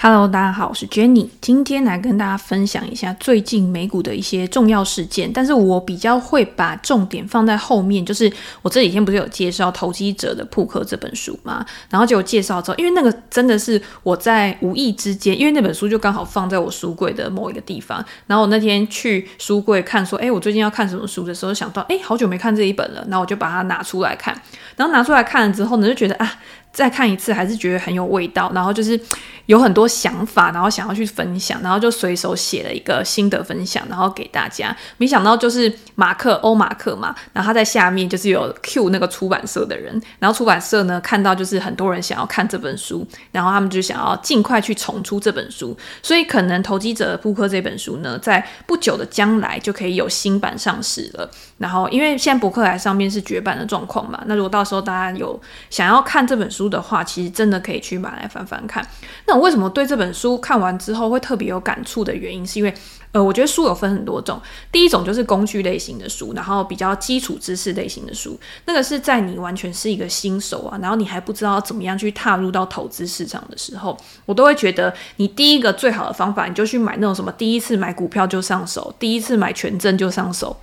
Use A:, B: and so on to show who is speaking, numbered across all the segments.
A: Hello，大家好，我是 Jenny，今天来跟大家分享一下最近美股的一些重要事件。但是我比较会把重点放在后面，就是我这几天不是有介绍《投机者的扑克》这本书吗？然后就介绍之后，因为那个真的是我在无意之间，因为那本书就刚好放在我书柜的某一个地方。然后我那天去书柜看，说，哎，我最近要看什么书的时候，想到，哎，好久没看这一本了，然后我就把它拿出来看。然后拿出来看了之后呢，就觉得啊。再看一次还是觉得很有味道，然后就是有很多想法，然后想要去分享，然后就随手写了一个心得分享，然后给大家。没想到就是马克欧马克嘛，然后他在下面就是有 Q 那个出版社的人，然后出版社呢看到就是很多人想要看这本书，然后他们就想要尽快去重出这本书，所以可能《投机者扑克》这本书呢，在不久的将来就可以有新版上市了。然后因为现在博客来上面是绝版的状况嘛，那如果到时候大家有想要看这本书的话，其实真的可以去买来翻翻看。那我为什么对这本书看完之后会特别有感触的原因，是因为呃，我觉得书有分很多种。第一种就是工具类型的书，然后比较基础知识类型的书，那个是在你完全是一个新手啊，然后你还不知道怎么样去踏入到投资市场的时候，我都会觉得你第一个最好的方法，你就去买那种什么第一次买股票就上手，第一次买权证就上手。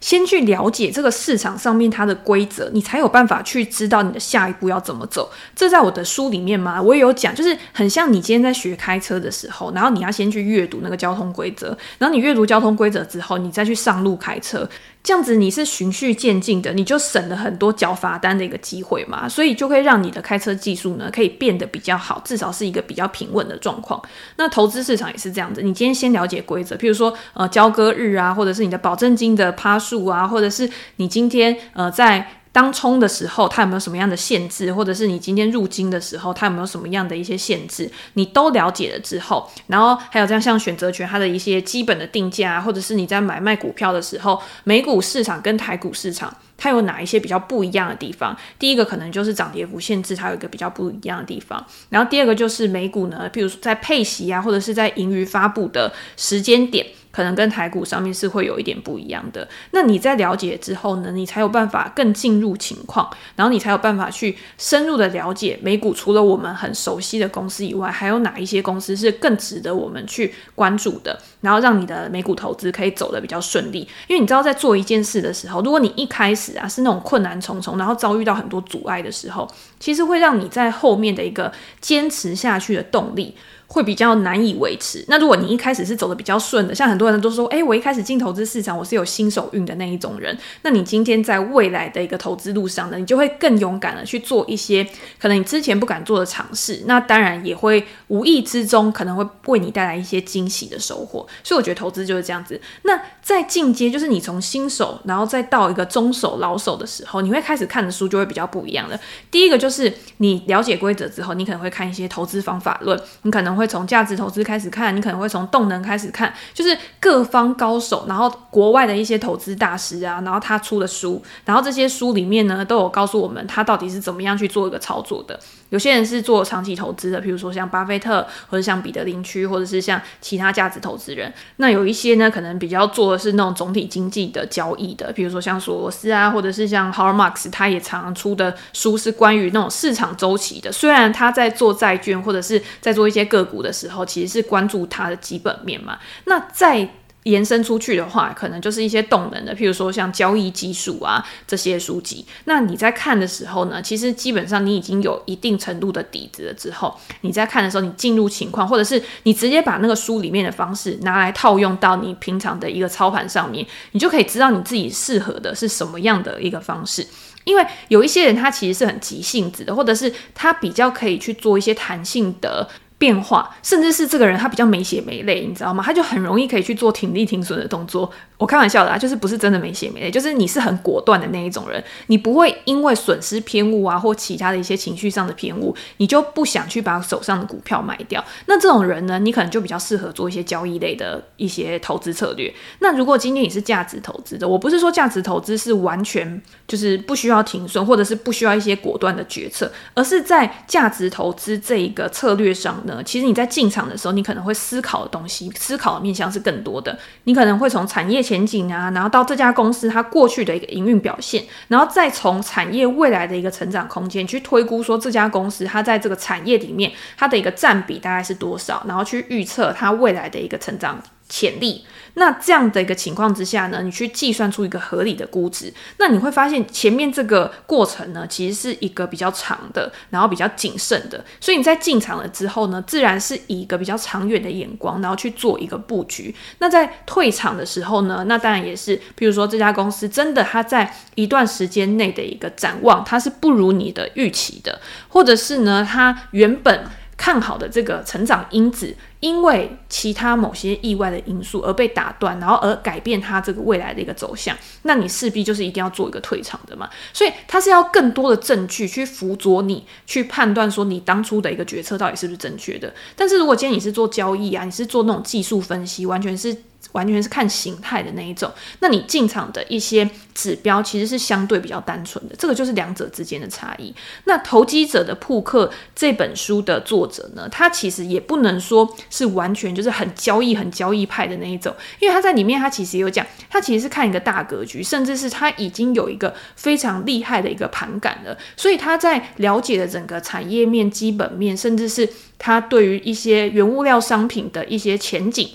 A: 先去了解这个市场上面它的规则，你才有办法去知道你的下一步要怎么走。这在我的书里面嘛，我也有讲，就是很像你今天在学开车的时候，然后你要先去阅读那个交通规则，然后你阅读交通规则之后，你再去上路开车。这样子你是循序渐进的，你就省了很多缴罚单的一个机会嘛，所以就会让你的开车技术呢可以变得比较好，至少是一个比较平稳的状况。那投资市场也是这样子，你今天先了解规则，譬如说呃交割日啊，或者是你的保证金的趴数啊，或者是你今天呃在。当冲的时候，它有没有什么样的限制，或者是你今天入金的时候，它有没有什么样的一些限制，你都了解了之后，然后还有这样像选择权它的一些基本的定价啊，或者是你在买卖股票的时候，美股市场跟台股市场它有哪一些比较不一样的地方？第一个可能就是涨跌幅限制，它有一个比较不一样的地方。然后第二个就是美股呢，比如说在配息啊，或者是在盈余发布的时间点。可能跟台股上面是会有一点不一样的。那你在了解之后呢，你才有办法更进入情况，然后你才有办法去深入的了解美股。除了我们很熟悉的公司以外，还有哪一些公司是更值得我们去关注的？然后让你的美股投资可以走得比较顺利。因为你知道，在做一件事的时候，如果你一开始啊是那种困难重重，然后遭遇到很多阻碍的时候，其实会让你在后面的一个坚持下去的动力。会比较难以维持。那如果你一开始是走的比较顺的，像很多人都说，哎，我一开始进投资市场，我是有新手运的那一种人。那你今天在未来的一个投资路上呢，你就会更勇敢的去做一些可能你之前不敢做的尝试。那当然也会无意之中可能会为你带来一些惊喜的收获。所以我觉得投资就是这样子。那在进阶，就是你从新手，然后再到一个中手、老手的时候，你会开始看的书就会比较不一样了。第一个就是你了解规则之后，你可能会看一些投资方法论，你可能。会从价值投资开始看，你可能会从动能开始看，就是各方高手，然后国外的一些投资大师啊，然后他出的书，然后这些书里面呢都有告诉我们他到底是怎么样去做一个操作的。有些人是做长期投资的，比如说像巴菲特，或者像彼得林区，或者是像其他价值投资人。那有一些呢，可能比较做的是那种总体经济的交易的，比如说像索罗斯啊，或者是像 Howard Marks，他也常常出的书是关于那种市场周期的。虽然他在做债券或者是在做一些个股的时候，其实是关注它的基本面嘛。那在延伸出去的话，可能就是一些动能的，譬如说像交易技术啊这些书籍。那你在看的时候呢，其实基本上你已经有一定程度的底子了之后，你在看的时候，你进入情况，或者是你直接把那个书里面的方式拿来套用到你平常的一个操盘上面，你就可以知道你自己适合的是什么样的一个方式。因为有一些人他其实是很急性子的，或者是他比较可以去做一些弹性的。变化，甚至是这个人他比较没血没泪，你知道吗？他就很容易可以去做停利停损的动作。我开玩笑的啊，就是不是真的没血没泪，就是你是很果断的那一种人，你不会因为损失偏误啊或其他的一些情绪上的偏误，你就不想去把手上的股票卖掉。那这种人呢，你可能就比较适合做一些交易类的一些投资策略。那如果今天你是价值投资的，我不是说价值投资是完全就是不需要停损或者是不需要一些果断的决策，而是在价值投资这一个策略上。呢，其实你在进场的时候，你可能会思考的东西、思考的面向是更多的。你可能会从产业前景啊，然后到这家公司它过去的一个营运表现，然后再从产业未来的一个成长空间去推估说这家公司它在这个产业里面它的一个占比大概是多少，然后去预测它未来的一个成长潜力。那这样的一个情况之下呢，你去计算出一个合理的估值，那你会发现前面这个过程呢，其实是一个比较长的，然后比较谨慎的。所以你在进场了之后呢，自然是以一个比较长远的眼光，然后去做一个布局。那在退场的时候呢，那当然也是，比如说这家公司真的它在一段时间内的一个展望，它是不如你的预期的，或者是呢，它原本看好的这个成长因子。因为其他某些意外的因素而被打断，然后而改变它这个未来的一个走向，那你势必就是一定要做一个退场的嘛。所以它是要更多的证据去辅佐你去判断说你当初的一个决策到底是不是正确的。但是如果今天你是做交易啊，你是做那种技术分析，完全是。完全是看形态的那一种，那你进场的一些指标其实是相对比较单纯的，这个就是两者之间的差异。那《投机者的扑克》这本书的作者呢，他其实也不能说是完全就是很交易、很交易派的那一种，因为他在里面他其实有讲，他其实是看一个大格局，甚至是他已经有一个非常厉害的一个盘感了，所以他在了解了整个产业面、基本面，甚至是。它对于一些原物料商品的一些前景、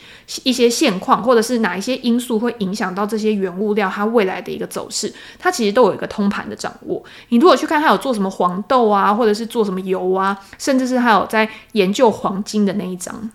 A: 一些现况，或者是哪一些因素会影响到这些原物料它未来的一个走势，它其实都有一个通盘的掌握。你如果去看它有做什么黄豆啊，或者是做什么油啊，甚至是还有在研究黄金的那一张。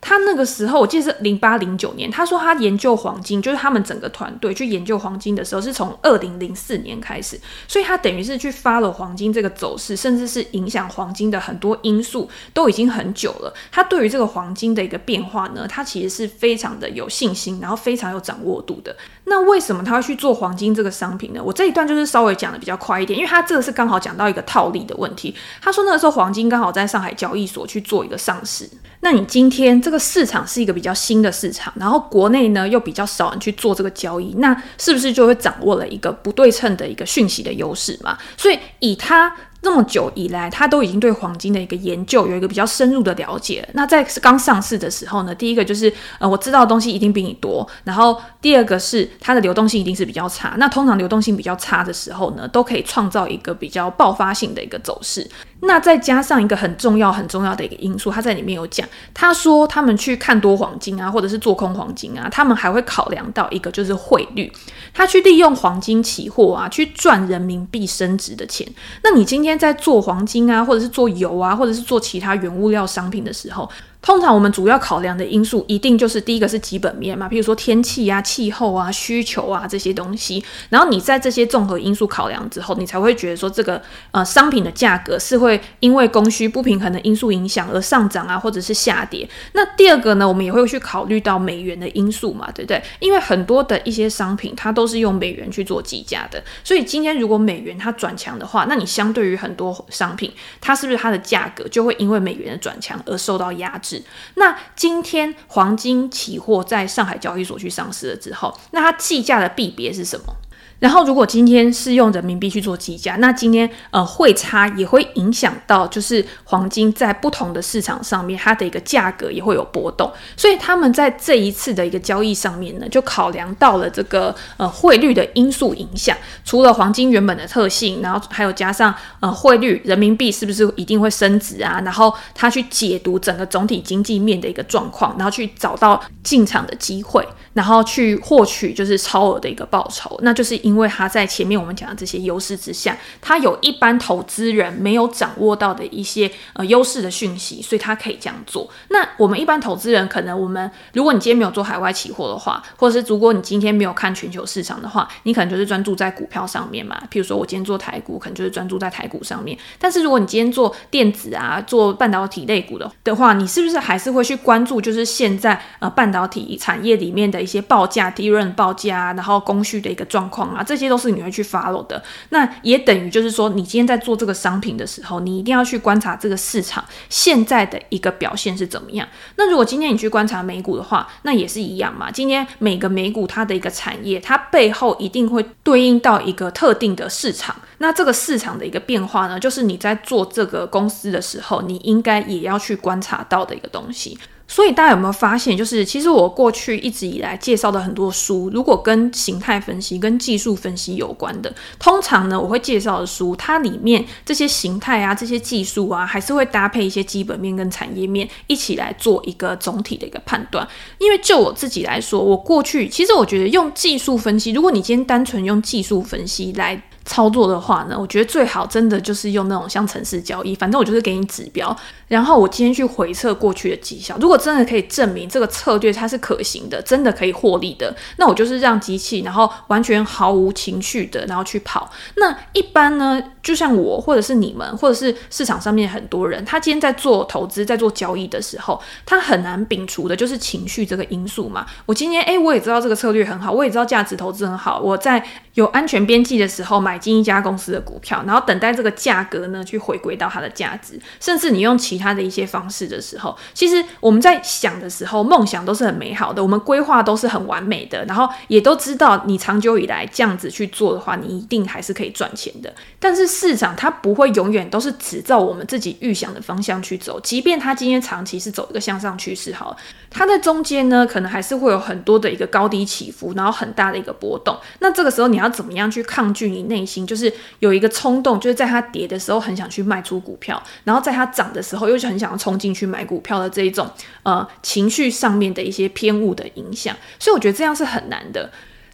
A: 他那个时候，我记得是零八零九年。他说他研究黄金，就是他们整个团队去研究黄金的时候，是从二零零四年开始。所以他等于是去发了黄金这个走势，甚至是影响黄金的很多因素，都已经很久了。他对于这个黄金的一个变化呢，他其实是非常的有信心，然后非常有掌握度的。那为什么他会去做黄金这个商品呢？我这一段就是稍微讲的比较快一点，因为他这个是刚好讲到一个套利的问题。他说那个时候黄金刚好在上海交易所去做一个上市。那你今天这个市场是一个比较新的市场，然后国内呢又比较少人去做这个交易，那是不是就会掌握了一个不对称的一个讯息的优势嘛？所以以他。这么久以来，他都已经对黄金的一个研究有一个比较深入的了解。那在刚上市的时候呢，第一个就是呃，我知道的东西一定比你多。然后第二个是它的流动性一定是比较差。那通常流动性比较差的时候呢，都可以创造一个比较爆发性的一个走势。那再加上一个很重要很重要的一个因素，他在里面有讲，他说他们去看多黄金啊，或者是做空黄金啊，他们还会考量到一个就是汇率，他去利用黄金期货啊去赚人民币升值的钱。那你今天在做黄金啊，或者是做油啊，或者是做其他原物料商品的时候，通常我们主要考量的因素，一定就是第一个是基本面嘛，比如说天气啊、气候啊、需求啊这些东西。然后你在这些综合因素考量之后，你才会觉得说这个呃商品的价格是会因为供需不平衡的因素影响而上涨啊，或者是下跌。那第二个呢，我们也会去考虑到美元的因素嘛，对不对？因为很多的一些商品它都是用美元去做计价的，所以今天如果美元它转强的话，那你相对于很多商品，它是不是它的价格就会因为美元的转强而受到压制？那今天黄金期货在上海交易所去上市了之后，那它计价的币别是什么？然后，如果今天是用人民币去做计价，那今天呃汇差也会影响到，就是黄金在不同的市场上面，它的一个价格也会有波动。所以他们在这一次的一个交易上面呢，就考量到了这个呃汇率的因素影响。除了黄金原本的特性，然后还有加上呃汇率，人民币是不是一定会升值啊？然后他去解读整个总体经济面的一个状况，然后去找到进场的机会，然后去获取就是超额的一个报酬，那就是。因为他在前面我们讲的这些优势之下，他有一般投资人没有掌握到的一些呃优势的讯息，所以他可以这样做。那我们一般投资人可能，我们如果你今天没有做海外期货的话，或者是如果你今天没有看全球市场的话，你可能就是专注在股票上面嘛。譬如说我今天做台股，可能就是专注在台股上面。但是如果你今天做电子啊，做半导体类股的的话，你是不是还是会去关注就是现在呃半导体产业里面的一些报价、利润报价，然后供需的一个状况啊？这些都是你会去 follow 的。那也等于就是说，你今天在做这个商品的时候，你一定要去观察这个市场现在的一个表现是怎么样。那如果今天你去观察美股的话，那也是一样嘛。今天每个美股它的一个产业，它背后一定会对应到一个特定的市场。那这个市场的一个变化呢，就是你在做这个公司的时候，你应该也要去观察到的一个东西。所以大家有没有发现，就是其实我过去一直以来介绍的很多书，如果跟形态分析、跟技术分析有关的，通常呢，我会介绍的书，它里面这些形态啊、这些技术啊，还是会搭配一些基本面跟产业面一起来做一个总体的一个判断。因为就我自己来说，我过去其实我觉得用技术分析，如果你今天单纯用技术分析来操作的话呢，我觉得最好真的就是用那种像城市交易，反正我就是给你指标，然后我今天去回测过去的绩效，如果真的可以证明这个策略它是可行的，真的可以获利的，那我就是让机器，然后完全毫无情绪的，然后去跑。那一般呢，就像我或者是你们，或者是市场上面很多人，他今天在做投资、在做交易的时候，他很难摒除的就是情绪这个因素嘛。我今天诶，我也知道这个策略很好，我也知道价值投资很好，我在有安全边际的时候买进一家公司的股票，然后等待这个价格呢去回归到它的价值，甚至你用其他的一些方式的时候，其实我们在想的时候，梦想都是很美好的，我们规划都是很完美的，然后也都知道你长久以来这样子去做的话，你一定还是可以赚钱的。但是市场它不会永远都是只照我们自己预想的方向去走，即便它今天长期是走一个向上趋势，好，它在中间呢可能还是会有很多的一个高低起伏，然后很大的一个波动。那这个时候你要怎么样去抗拒你内心就是有一个冲动，就是在它跌的时候很想去卖出股票，然后在它涨的时候又是很想要冲进去买股票的这一种呃情绪上面的一些偏误的影响，所以我觉得这样是很难的。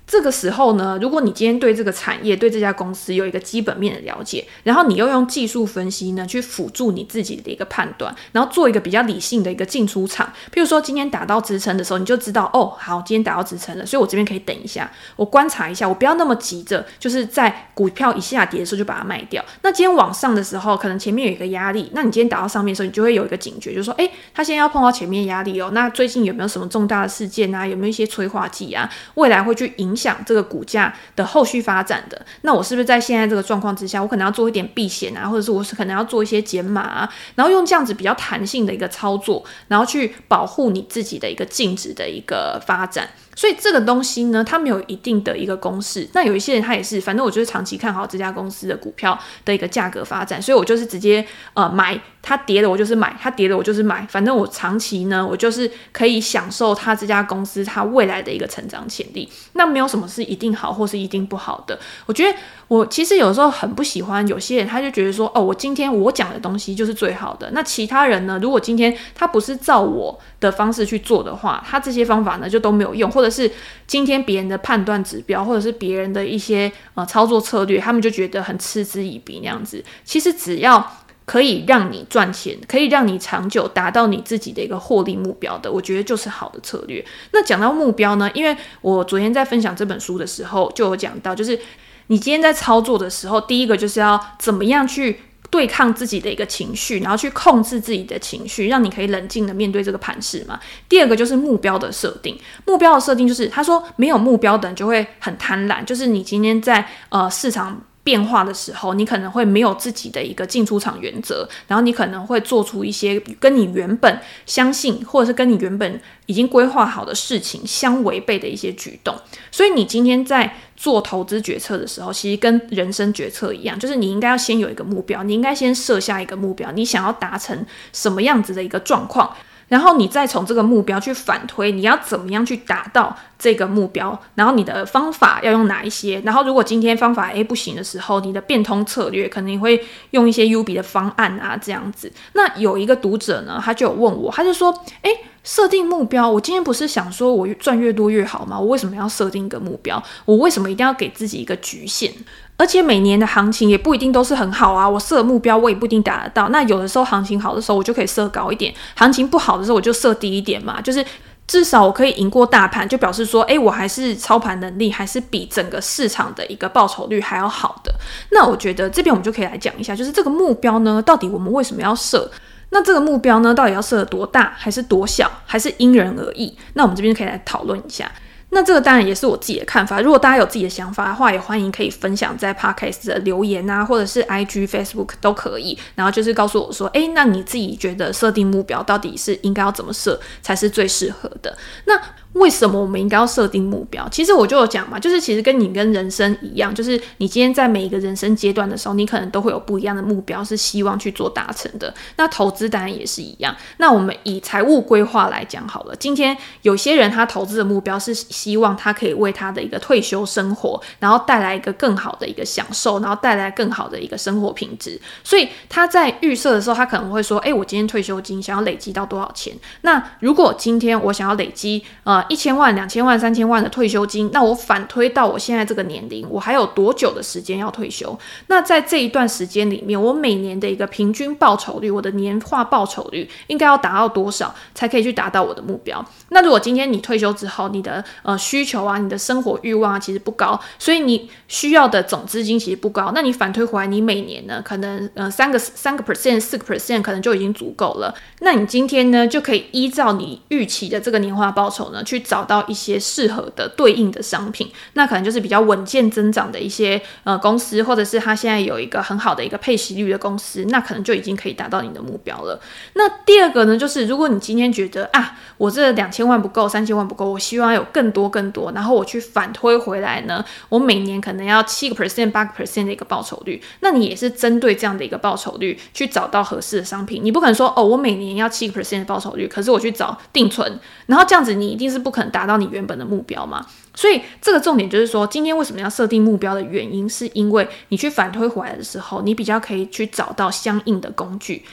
A: 这个时候呢，如果你今天对这个产业、对这家公司有一个基本面的了解，然后你又用技术分析呢去辅助你自己的一个判断，然后做一个比较理性的一个进出场。譬如说今天打到支撑的时候，你就知道哦，好，今天打到支撑了，所以我这边可以等一下，我观察一下，我不要那么急着，就是在股票一下跌的时候就把它卖掉。那今天往上的时候，可能前面有一个压力，那你今天打到上面的时候，你就会有一个警觉，就是说，哎，它现在要碰到前面压力哦。那最近有没有什么重大的事件啊？有没有一些催化剂啊？未来会去影影响这个股价的后续发展的，那我是不是在现在这个状况之下，我可能要做一点避险啊，或者是我是可能要做一些减码啊，然后用这样子比较弹性的一个操作，然后去保护你自己的一个净值的一个发展。所以这个东西呢，它没有一定的一个公式。那有一些人他也是，反正我就是长期看好这家公司的股票的一个价格发展，所以我就是直接呃买，它跌了我就是买，它跌了我就是买，反正我长期呢，我就是可以享受它这家公司它未来的一个成长潜力。那没有什么是一定好或是一定不好的。我觉得我其实有时候很不喜欢有些人，他就觉得说，哦，我今天我讲的东西就是最好的。那其他人呢，如果今天他不是照我的方式去做的话，他这些方法呢就都没有用，或者。是今天别人的判断指标，或者是别人的一些呃操作策略，他们就觉得很嗤之以鼻那样子。其实只要可以让你赚钱，可以让你长久达到你自己的一个获利目标的，我觉得就是好的策略。那讲到目标呢，因为我昨天在分享这本书的时候就有讲到，就是你今天在操作的时候，第一个就是要怎么样去。对抗自己的一个情绪，然后去控制自己的情绪，让你可以冷静的面对这个盘势嘛。第二个就是目标的设定，目标的设定就是他说没有目标的人就会很贪婪，就是你今天在呃市场变化的时候，你可能会没有自己的一个进出场原则，然后你可能会做出一些跟你原本相信或者是跟你原本已经规划好的事情相违背的一些举动。所以你今天在做投资决策的时候，其实跟人生决策一样，就是你应该要先有一个目标，你应该先设下一个目标，你想要达成什么样子的一个状况。然后你再从这个目标去反推，你要怎么样去达到这个目标？然后你的方法要用哪一些？然后如果今天方法 A 不行的时候，你的变通策略可能会用一些 U 比的方案啊，这样子。那有一个读者呢，他就有问我，他就说：“诶，设定目标，我今天不是想说我赚越多越好吗？我为什么要设定一个目标？我为什么一定要给自己一个局限？”而且每年的行情也不一定都是很好啊，我设目标我也不一定达得到。那有的时候行情好的时候，我就可以设高一点；行情不好的时候，我就设低一点嘛。就是至少我可以赢过大盘，就表示说，诶，我还是操盘能力还是比整个市场的一个报酬率还要好的。那我觉得这边我们就可以来讲一下，就是这个目标呢，到底我们为什么要设？那这个目标呢，到底要设多大，还是多小，还是因人而异？那我们这边可以来讨论一下。那这个当然也是我自己的看法。如果大家有自己的想法的话，也欢迎可以分享在 Podcast 的留言啊，或者是 IG、Facebook 都可以。然后就是告诉我说，诶，那你自己觉得设定目标到底是应该要怎么设才是最适合的？那为什么我们应该要设定目标？其实我就有讲嘛，就是其实跟你跟人生一样，就是你今天在每一个人生阶段的时候，你可能都会有不一样的目标，是希望去做达成的。那投资当然也是一样。那我们以财务规划来讲好了，今天有些人他投资的目标是希望他可以为他的一个退休生活，然后带来一个更好的一个享受，然后带来更好的一个生活品质。所以他在预设的时候，他可能会说：“诶，我今天退休金想要累积到多少钱？那如果今天我想要累积呃。”一千万、两千万、三千万的退休金，那我反推到我现在这个年龄，我还有多久的时间要退休？那在这一段时间里面，我每年的一个平均报酬率，我的年化报酬率应该要达到多少，才可以去达到我的目标？那如果今天你退休之后，你的呃需求啊，你的生活欲望啊，其实不高，所以你需要的总资金其实不高，那你反推回来，你每年呢，可能呃三个三个 percent、四个 percent 可能就已经足够了。那你今天呢，就可以依照你预期的这个年化报酬呢，去。找到一些适合的对应的商品，那可能就是比较稳健增长的一些呃公司，或者是它现在有一个很好的一个配息率的公司，那可能就已经可以达到你的目标了。那第二个呢，就是如果你今天觉得啊，我这两千万不够，三千万不够，我希望有更多更多，然后我去反推回来呢，我每年可能要七个 percent、八个 percent 的一个报酬率，那你也是针对这样的一个报酬率去找到合适的商品，你不可能说哦，我每年要七个 percent 的报酬率，可是我去找定存，然后这样子你一定是。不可能达到你原本的目标嘛？所以这个重点就是说，今天为什么要设定目标的原因，是因为你去反推回来的时候，你比较可以去找到相应的工具。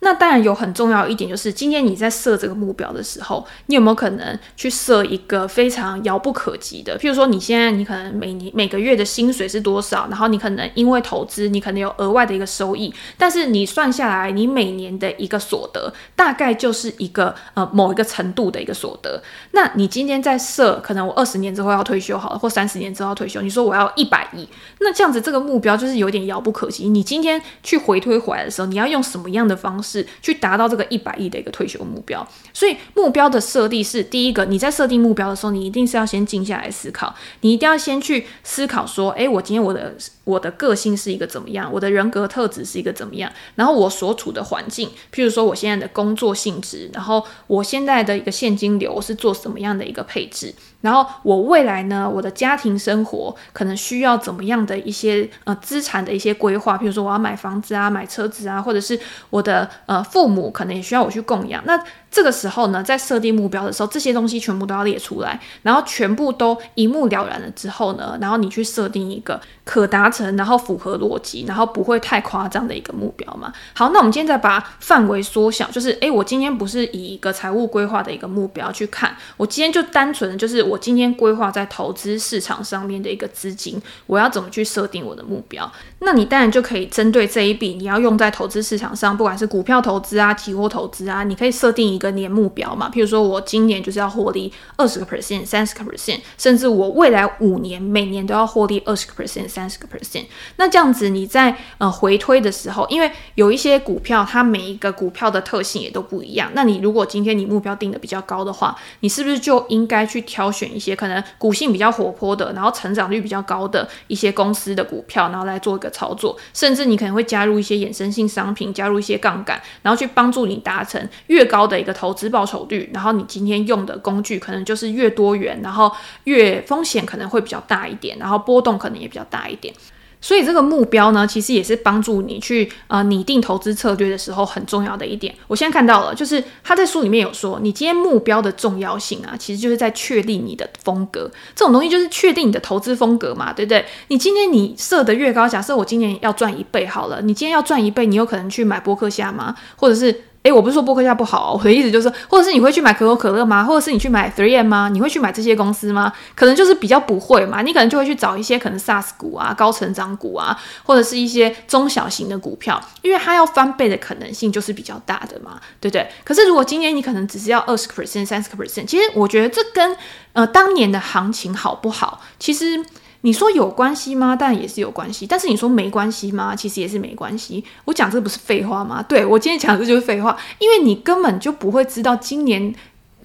A: 那当然有很重要一点，就是今天你在设这个目标的时候，你有没有可能去设一个非常遥不可及的？譬如说，你现在你可能每年每个月的薪水是多少，然后你可能因为投资，你可能有额外的一个收益，但是你算下来，你每年的一个所得大概就是一个呃某一个程度的一个所得。那你今天在设，可能我二十年之后要退休好了，或三十年之后要退休，你说我要一百亿，那这样子这个目标就是有点遥不可及。你今天去回推回来的时候，你要用什么样的方式？是去达到这个一百亿的一个退休目标，所以目标的设定是第一个，你在设定目标的时候，你一定是要先静下来思考，你一定要先去思考说，诶，我今天我的我的个性是一个怎么样，我的人格特质是一个怎么样，然后我所处的环境，譬如说我现在的工作性质，然后我现在的一个现金流是做什么样的一个配置。然后我未来呢，我的家庭生活可能需要怎么样的一些呃资产的一些规划，比如说我要买房子啊，买车子啊，或者是我的呃父母可能也需要我去供养。那这个时候呢，在设定目标的时候，这些东西全部都要列出来，然后全部都一目了然了之后呢，然后你去设定一个可达成，然后符合逻辑，然后不会太夸张的一个目标嘛。好，那我们今天再把范围缩小，就是诶，我今天不是以一个财务规划的一个目标去看，我今天就单纯的就是我今天规划在投资市场上面的一个资金，我要怎么去设定我的目标？那你当然就可以针对这一笔你要用在投资市场上，不管是股票投资啊、期货投资啊，你可以设定一。一个年目标嘛，譬如说我今年就是要获利二十个 percent、三十个 percent，甚至我未来五年每年都要获利二十个 percent、三十个 percent。那这样子你在呃回推的时候，因为有一些股票，它每一个股票的特性也都不一样。那你如果今天你目标定的比较高的话，你是不是就应该去挑选一些可能股性比较活泼的，然后成长率比较高的一些公司的股票，然后来做一个操作？甚至你可能会加入一些衍生性商品，加入一些杠杆，然后去帮助你达成越高的一个。的投资报酬率，然后你今天用的工具可能就是越多元，然后越风险可能会比较大一点，然后波动可能也比较大一点。所以这个目标呢，其实也是帮助你去呃拟定投资策略的时候很重要的一点。我现在看到了，就是他在书里面有说，你今天目标的重要性啊，其实就是在确立你的风格。这种东西就是确定你的投资风格嘛，对不对？你今天你设的越高，假设我今年要赚一倍好了，你今天要赚一倍，你有可能去买波克夏吗？或者是？诶，我不是说波克夏不好，我的意思就是，或者是你会去买可口可乐吗？或者是你去买 Three M 吗？你会去买这些公司吗？可能就是比较不会嘛，你可能就会去找一些可能 SaaS 股啊、高成长股啊，或者是一些中小型的股票，因为它要翻倍的可能性就是比较大的嘛，对不对？可是如果今年你可能只是要二十个 percent、三十个 percent，其实我觉得这跟呃当年的行情好不好，其实。你说有关系吗？但也是有关系。但是你说没关系吗？其实也是没关系。我讲这不是废话吗？对，我今天讲的就是废话，因为你根本就不会知道今年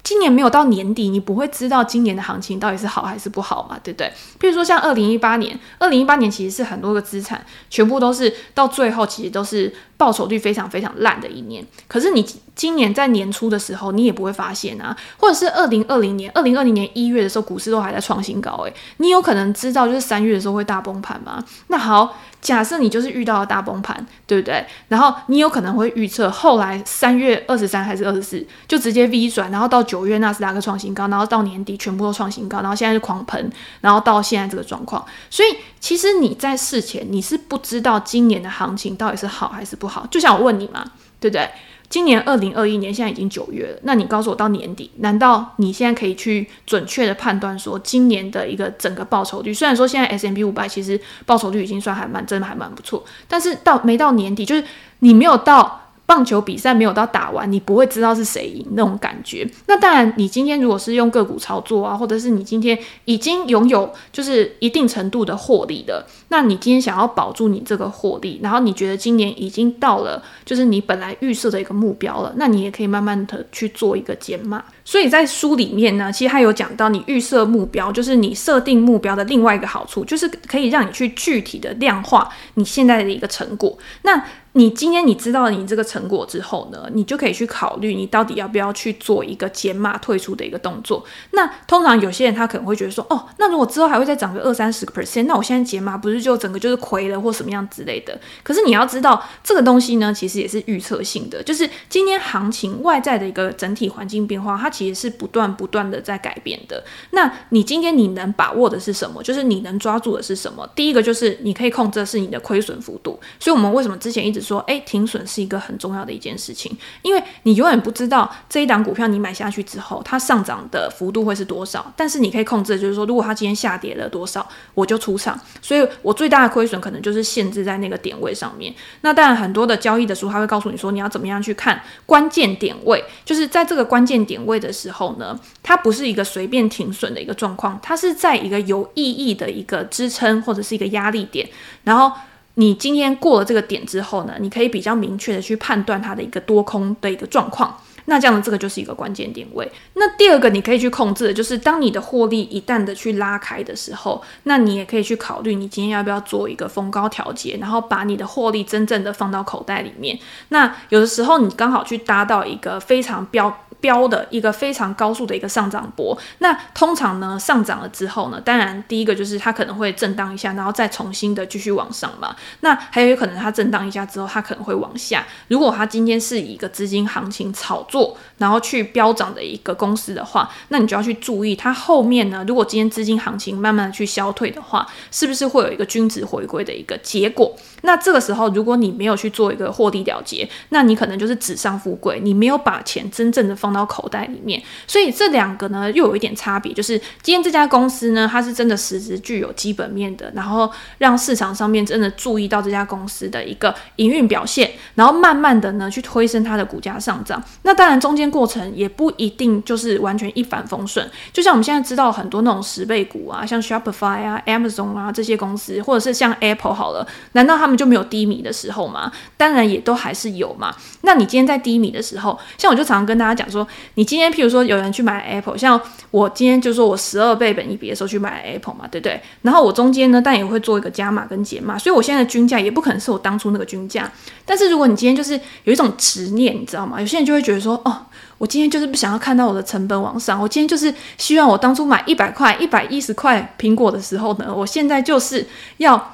A: 今年没有到年底，你不会知道今年的行情到底是好还是不好嘛，对不对？譬如说像二零一八年，二零一八年其实是很多个资产全部都是到最后其实都是报酬率非常非常烂的一年。可是你今年在年初的时候，你也不会发现啊，或者是二零二零年，二零二零年一月的时候，股市都还在创新高，诶，你有可能知道就是三月的时候会大崩盘吗？那好。假设你就是遇到了大崩盘，对不对？然后你有可能会预测后来三月二十三还是二十四就直接 V 转，然后到九月纳斯达克创新高，然后到年底全部都创新高，然后现在是狂喷，然后到现在这个状况。所以其实你在事前你是不知道今年的行情到底是好还是不好。就像我问你嘛，对不对？今年二零二一年现在已经九月了，那你告诉我到年底，难道你现在可以去准确的判断说今年的一个整个报酬率？虽然说现在 S M P 五百其实报酬率已经算还蛮真的还蛮不错，但是到没到年底，就是你没有到。棒球比赛没有到打完，你不会知道是谁赢那种感觉。那当然，你今天如果是用个股操作啊，或者是你今天已经拥有就是一定程度的获利的，那你今天想要保住你这个获利，然后你觉得今年已经到了就是你本来预设的一个目标了，那你也可以慢慢的去做一个减码。所以在书里面呢，其实他有讲到，你预设目标就是你设定目标的另外一个好处，就是可以让你去具体的量化你现在的一个成果。那你今天你知道你这个成果之后呢，你就可以去考虑你到底要不要去做一个减码退出的一个动作。那通常有些人他可能会觉得说，哦，那如果之后还会再涨个二三十个 percent，那我现在减码不是就整个就是亏了或什么样之类的？可是你要知道，这个东西呢，其实也是预测性的，就是今天行情外在的一个整体环境变化，它其实是不断不断的在改变的。那你今天你能把握的是什么？就是你能抓住的是什么？第一个就是你可以控制的是你的亏损幅度。所以我们为什么之前一直说，诶，停损是一个很重要的一件事情，因为你永远不知道这一档股票你买下去之后，它上涨的幅度会是多少。但是你可以控制就是说，如果它今天下跌了多少，我就出场。所以我最大的亏损可能就是限制在那个点位上面。那当然，很多的交易的书它会告诉你说，你要怎么样去看关键点位，就是在这个关键点位的时候呢，它不是一个随便停损的一个状况，它是在一个有意义的一个支撑或者是一个压力点，然后。你今天过了这个点之后呢，你可以比较明确的去判断它的一个多空的一个状况。那这样的这个就是一个关键点位。那第二个你可以去控制的就是，当你的获利一旦的去拉开的时候，那你也可以去考虑你今天要不要做一个逢高调节，然后把你的获利真正的放到口袋里面。那有的时候你刚好去搭到一个非常标。标的一个非常高速的一个上涨波，那通常呢，上涨了之后呢，当然第一个就是它可能会震荡一下，然后再重新的继续往上嘛。那还有可能它震荡一下之后，它可能会往下。如果它今天是一个资金行情炒作，然后去飙涨的一个公司的话，那你就要去注意它后面呢，如果今天资金行情慢慢的去消退的话，是不是会有一个均值回归的一个结果？那这个时候，如果你没有去做一个获利了结，那你可能就是纸上富贵，你没有把钱真正的放到口袋里面。所以这两个呢，又有一点差别，就是今天这家公司呢，它是真的实质具有基本面的，然后让市场上面真的注意到这家公司的一个营运表现，然后慢慢的呢去推升它的股价上涨。那当当然中间过程也不一定就是完全一帆风顺，就像我们现在知道很多那种十倍股啊，像 Shopify 啊、Amazon 啊这些公司，或者是像 Apple 好了，难道他们就没有低迷的时候吗？当然也都还是有嘛。那你今天在低迷的时候，像我就常常跟大家讲说，你今天譬如说有人去买 Apple，像我今天就说我十二倍本一比的时候去买 Apple 嘛，对不对？然后我中间呢，但也会做一个加码跟减码，所以我现在的均价也不可能是我当初那个均价。但是如果你今天就是有一种执念，你知道吗？有些人就会觉得说，哦，我今天就是不想要看到我的成本往上，我今天就是希望我当初买一百块、一百一十块苹果的时候呢，我现在就是要。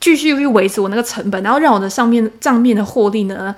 A: 继续去维持我那个成本，然后让我的上面账面的获利呢，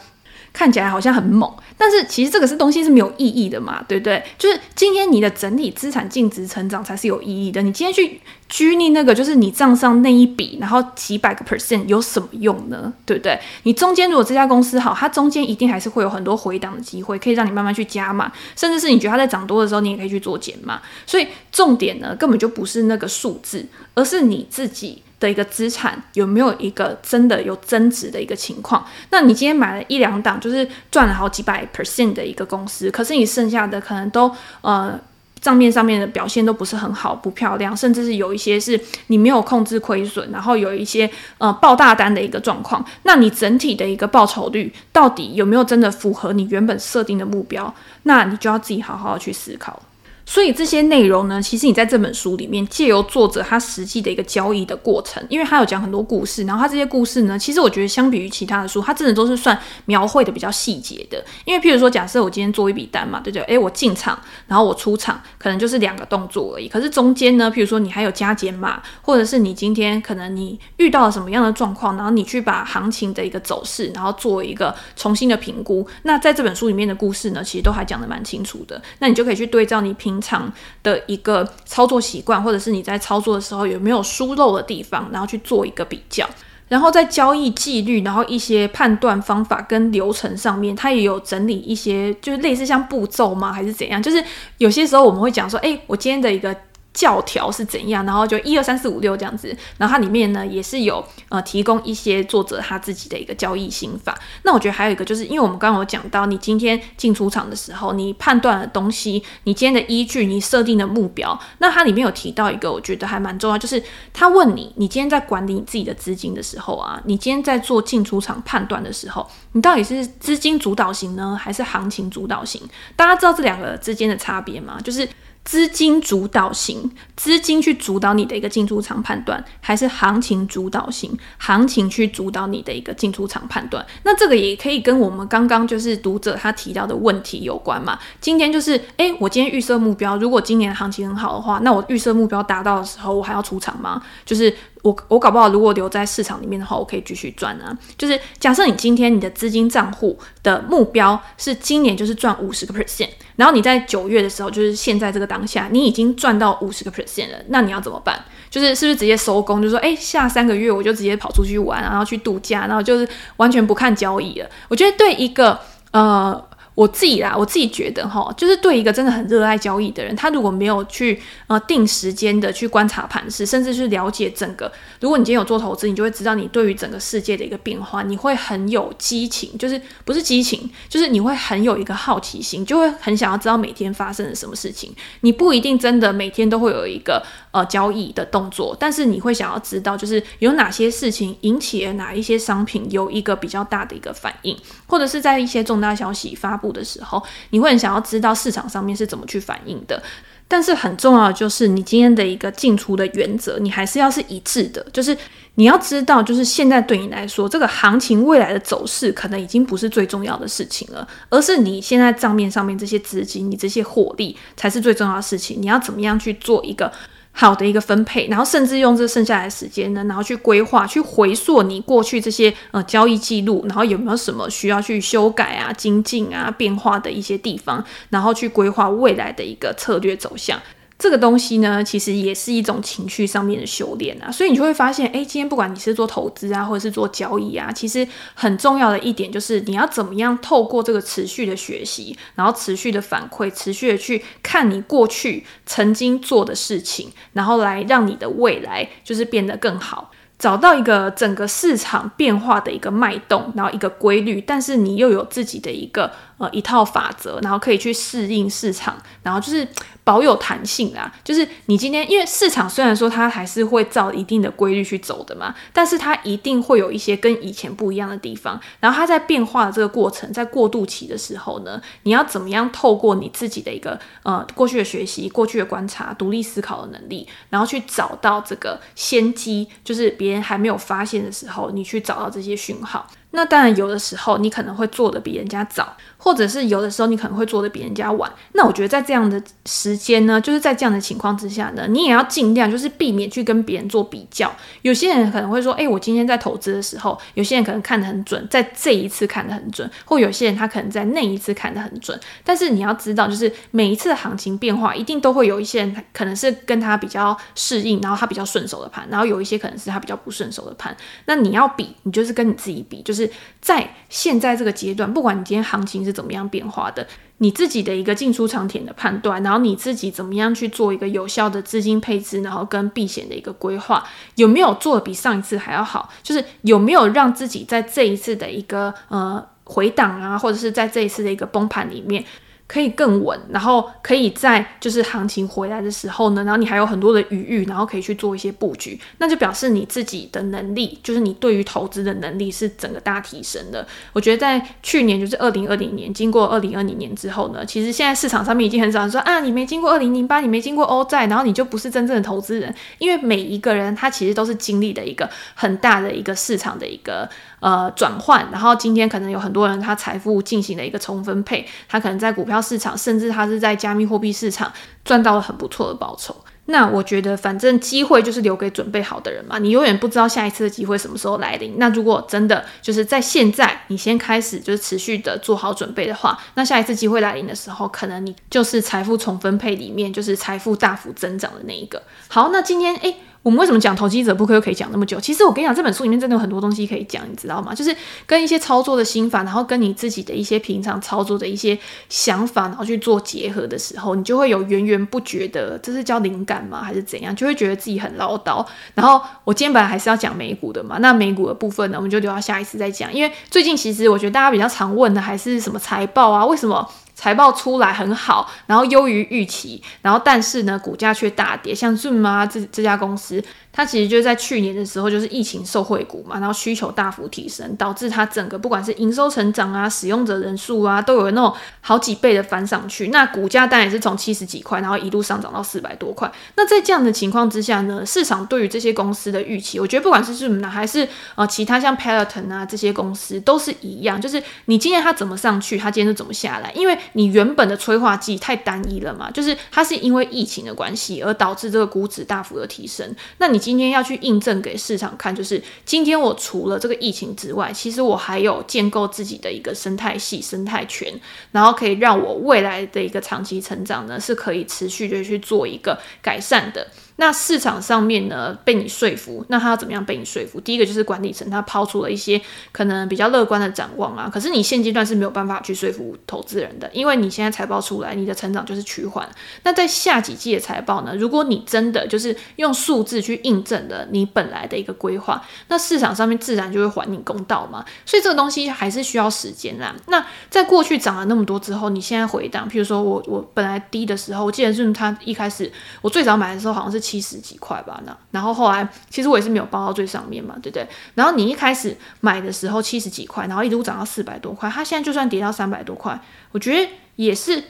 A: 看起来好像很猛，但是其实这个是东西是没有意义的嘛，对不对？就是今天你的整体资产净值成长才是有意义的。你今天去拘泥那个，就是你账上那一笔，然后几百个 percent 有什么用呢？对不对？你中间如果这家公司好，它中间一定还是会有很多回档的机会，可以让你慢慢去加码，甚至是你觉得它在涨多的时候，你也可以去做减码。所以重点呢，根本就不是那个数字，而是你自己。的一个资产有没有一个真的有增值的一个情况？那你今天买了一两档，就是赚了好几百 percent 的一个公司，可是你剩下的可能都呃账面上面的表现都不是很好，不漂亮，甚至是有一些是你没有控制亏损，然后有一些呃爆大单的一个状况，那你整体的一个报酬率到底有没有真的符合你原本设定的目标？那你就要自己好好去思考。所以这些内容呢，其实你在这本书里面借由作者他实际的一个交易的过程，因为他有讲很多故事，然后他这些故事呢，其实我觉得相比于其他的书，他真的都是算描绘的比较细节的。因为譬如说，假设我今天做一笔单嘛，对不对？诶，我进场，然后我出场，可能就是两个动作而已。可是中间呢，譬如说你还有加减码，或者是你今天可能你遇到了什么样的状况，然后你去把行情的一个走势，然后做一个重新的评估。那在这本书里面的故事呢，其实都还讲得蛮清楚的。那你就可以去对照你平常的一个操作习惯，或者是你在操作的时候有没有疏漏的地方，然后去做一个比较，然后在交易纪律，然后一些判断方法跟流程上面，它也有整理一些，就是类似像步骤吗，还是怎样？就是有些时候我们会讲说，诶，我今天的一个。教条是怎样？然后就一二三四五六这样子，然后它里面呢也是有呃提供一些作者他自己的一个交易心法。那我觉得还有一个就是，因为我们刚刚有讲到，你今天进出场的时候，你判断的东西，你今天的依据，你设定的目标，那它里面有提到一个，我觉得还蛮重要，就是他问你，你今天在管理你自己的资金的时候啊，你今天在做进出场判断的时候，你到底是资金主导型呢，还是行情主导型？大家知道这两个之间的差别吗？就是。资金主导型，资金去主导你的一个进出场判断，还是行情主导型，行情去主导你的一个进出场判断？那这个也可以跟我们刚刚就是读者他提到的问题有关嘛？今天就是，诶，我今天预设目标，如果今年行情很好的话，那我预设目标达到的时候，我还要出场吗？就是。我我搞不好，如果留在市场里面的话，我可以继续赚啊。就是假设你今天你的资金账户的目标是今年就是赚五十个 percent，然后你在九月的时候，就是现在这个当下，你已经赚到五十个 percent 了，那你要怎么办？就是是不是直接收工？就说诶，下三个月我就直接跑出去玩，然后去度假，然后就是完全不看交易了。我觉得对一个呃。我自己啦，我自己觉得哈，就是对一个真的很热爱交易的人，他如果没有去呃定时间的去观察盘势，甚至去了解整个，如果你今天有做投资，你就会知道你对于整个世界的一个变化，你会很有激情，就是不是激情，就是你会很有一个好奇心，就会很想要知道每天发生了什么事情。你不一定真的每天都会有一个呃交易的动作，但是你会想要知道，就是有哪些事情引起了哪一些商品有一个比较大的一个反应，或者是在一些重大消息发布的时候，你会很想要知道市场上面是怎么去反应的。但是很重要的就是，你今天的一个进出的原则，你还是要是一致的。就是你要知道，就是现在对你来说，这个行情未来的走势可能已经不是最重要的事情了，而是你现在账面上面这些资金，你这些获利才是最重要的事情。你要怎么样去做一个好的一个分配，然后甚至用这剩下来的时间呢，然后去规划、去回溯你过去这些呃交易记录，然后有没有什么需要去修改啊、精进啊、变化的一些地方，然后去规划未来的一个策略走向。这个东西呢，其实也是一种情绪上面的修炼啊，所以你就会发现，哎，今天不管你是做投资啊，或者是做交易啊，其实很重要的一点就是你要怎么样透过这个持续的学习，然后持续的反馈，持续的去看你过去曾经做的事情，然后来让你的未来就是变得更好。找到一个整个市场变化的一个脉动，然后一个规律，但是你又有自己的一个呃一套法则，然后可以去适应市场，然后就是保有弹性啊。就是你今天，因为市场虽然说它还是会照一定的规律去走的嘛，但是它一定会有一些跟以前不一样的地方。然后它在变化的这个过程，在过渡期的时候呢，你要怎么样透过你自己的一个呃过去的学习、过去的观察、独立思考的能力，然后去找到这个先机，就是别人。还没有发现的时候，你去找到这些讯号。那当然，有的时候你可能会做的比人家早，或者是有的时候你可能会做的比人家晚。那我觉得在这样的时间呢，就是在这样的情况之下呢，你也要尽量就是避免去跟别人做比较。有些人可能会说，诶，我今天在投资的时候，有些人可能看得很准，在这一次看得很准，或有些人他可能在那一次看得很准。但是你要知道，就是每一次的行情变化，一定都会有一些人可能是跟他比较适应，然后他比较顺手的盘，然后有一些可能是他比较不顺手的盘。那你要比，你就是跟你自己比，就是。在现在这个阶段，不管你今天行情是怎么样变化的，你自己的一个进出场点的判断，然后你自己怎么样去做一个有效的资金配置，然后跟避险的一个规划，有没有做的比上一次还要好？就是有没有让自己在这一次的一个呃回档啊，或者是在这一次的一个崩盘里面。可以更稳，然后可以在就是行情回来的时候呢，然后你还有很多的余裕，然后可以去做一些布局，那就表示你自己的能力，就是你对于投资的能力是整个大提升的。我觉得在去年就是二零二零年，经过二零二零年之后呢，其实现在市场上面已经很少人说啊，你没经过二零零八，你没经过欧债，然后你就不是真正的投资人，因为每一个人他其实都是经历的一个很大的一个市场的一个呃转换，然后今天可能有很多人他财富进行了一个重分配，他可能在股票市场，甚至他是在加密货币市场赚到了很不错的报酬。那我觉得，反正机会就是留给准备好的人嘛，你永远不知道下一次的机会什么时候来临。那如果真的就是在现在，你先开始就是持续的做好准备的话，那下一次机会来临的时候，可能你就是财富重分配里面就是财富大幅增长的那一个。好，那今天诶。我们为什么讲投机者布克又可以讲那么久？其实我跟你讲，这本书里面真的有很多东西可以讲，你知道吗？就是跟一些操作的心法，然后跟你自己的一些平常操作的一些想法，然后去做结合的时候，你就会有源源不绝的，这是叫灵感吗？还是怎样？就会觉得自己很唠叨。然后我今天本来还是要讲美股的嘛，那美股的部分呢，我们就留到下一次再讲。因为最近其实我觉得大家比较常问的还是什么财报啊？为什么？财报出来很好，然后优于预期，然后但是呢，股价却大跌。像 Zoom 啊，这这家公司，它其实就是在去年的时候，就是疫情受惠股嘛，然后需求大幅提升，导致它整个不管是营收成长啊，使用者人数啊，都有那种好几倍的翻上去。那股价当然也是从七十几块，然后一路上涨到四百多块。那在这样的情况之下呢，市场对于这些公司的预期，我觉得不管是 Zoom 呢，还是呃其他像 Peloton 啊这些公司，都是一样，就是你今天它怎么上去，它今天就怎么下来，因为。你原本的催化剂太单一了嘛，就是它是因为疫情的关系而导致这个估值大幅的提升。那你今天要去印证给市场看，就是今天我除了这个疫情之外，其实我还有建构自己的一个生态系、生态圈，然后可以让我未来的一个长期成长呢，是可以持续的去做一个改善的。那市场上面呢，被你说服，那他要怎么样被你说服？第一个就是管理层他抛出了一些可能比较乐观的展望啊，可是你现阶段是没有办法去说服投资人的，因为你现在财报出来，你的成长就是趋缓。那在下几季的财报呢，如果你真的就是用数字去印证了你本来的一个规划，那市场上面自然就会还你公道嘛。所以这个东西还是需要时间啦。那在过去涨了那么多之后，你现在回档，譬如说我我本来低的时候，我记得是他一开始我最早买的时候好像是。七十几块吧，那然后后来其实我也是没有报到最上面嘛，对不对？然后你一开始买的时候七十几块，然后一路涨到四百多块，它现在就算跌到三百多块，我觉得也是。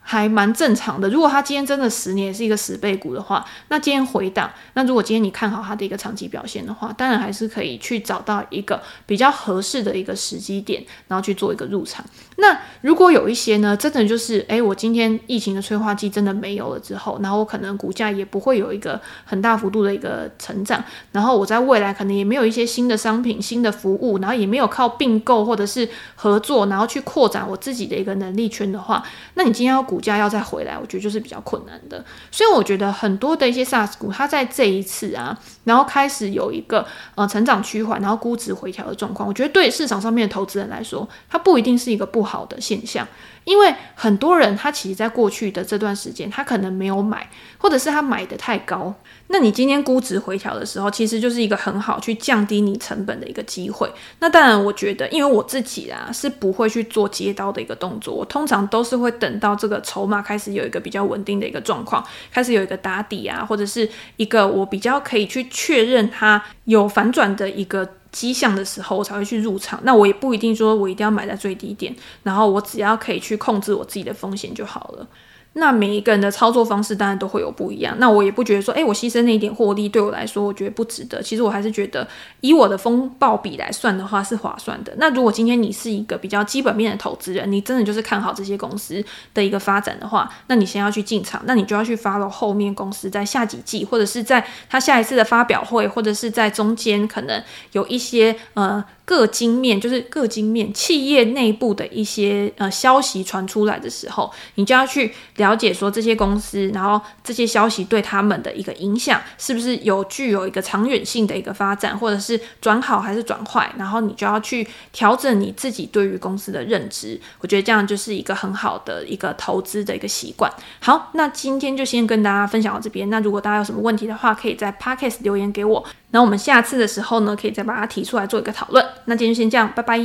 A: 还蛮正常的。如果它今天真的十年是一个十倍股的话，那今天回档，那如果今天你看好它的一个长期表现的话，当然还是可以去找到一个比较合适的一个时机点，然后去做一个入场。那如果有一些呢，真的就是，诶，我今天疫情的催化剂真的没有了之后，然后我可能股价也不会有一个很大幅度的一个成长，然后我在未来可能也没有一些新的商品、新的服务，然后也没有靠并购或者是合作，然后去扩展我自己的一个能力圈的话，那你今天要股。价要再回来，我觉得就是比较困难的。所以我觉得很多的一些 SaaS 股，它在这一次啊，然后开始有一个呃成长趋缓，然后估值回调的状况，我觉得对市场上面的投资人来说，它不一定是一个不好的现象。因为很多人他其实在过去的这段时间，他可能没有买，或者是他买的太高。那你今天估值回调的时候，其实就是一个很好去降低你成本的一个机会。那当然，我觉得，因为我自己啊是不会去做接刀的一个动作，我通常都是会等到这个筹码开始有一个比较稳定的一个状况，开始有一个打底啊，或者是一个我比较可以去确认它有反转的一个。迹象的时候，我才会去入场。那我也不一定说我一定要买在最低点，然后我只要可以去控制我自己的风险就好了。那每一个人的操作方式当然都会有不一样，那我也不觉得说，诶，我牺牲那一点获利对我来说，我觉得不值得。其实我还是觉得，以我的风暴比来算的话是划算的。那如果今天你是一个比较基本面的投资人，你真的就是看好这些公司的一个发展的话，那你先要去进场，那你就要去 follow 后面公司在下几季，或者是在他下一次的发表会，或者是在中间可能有一些呃。各经面就是各经面企业内部的一些呃消息传出来的时候，你就要去了解说这些公司，然后这些消息对他们的一个影响是不是有具有一个长远性的一个发展，或者是转好还是转坏，然后你就要去调整你自己对于公司的认知。我觉得这样就是一个很好的一个投资的一个习惯。好，那今天就先跟大家分享到这边。那如果大家有什么问题的话，可以在 Podcast 留言给我。那我们下次的时候呢，可以再把它提出来做一个讨论。那今天就先这样，拜拜。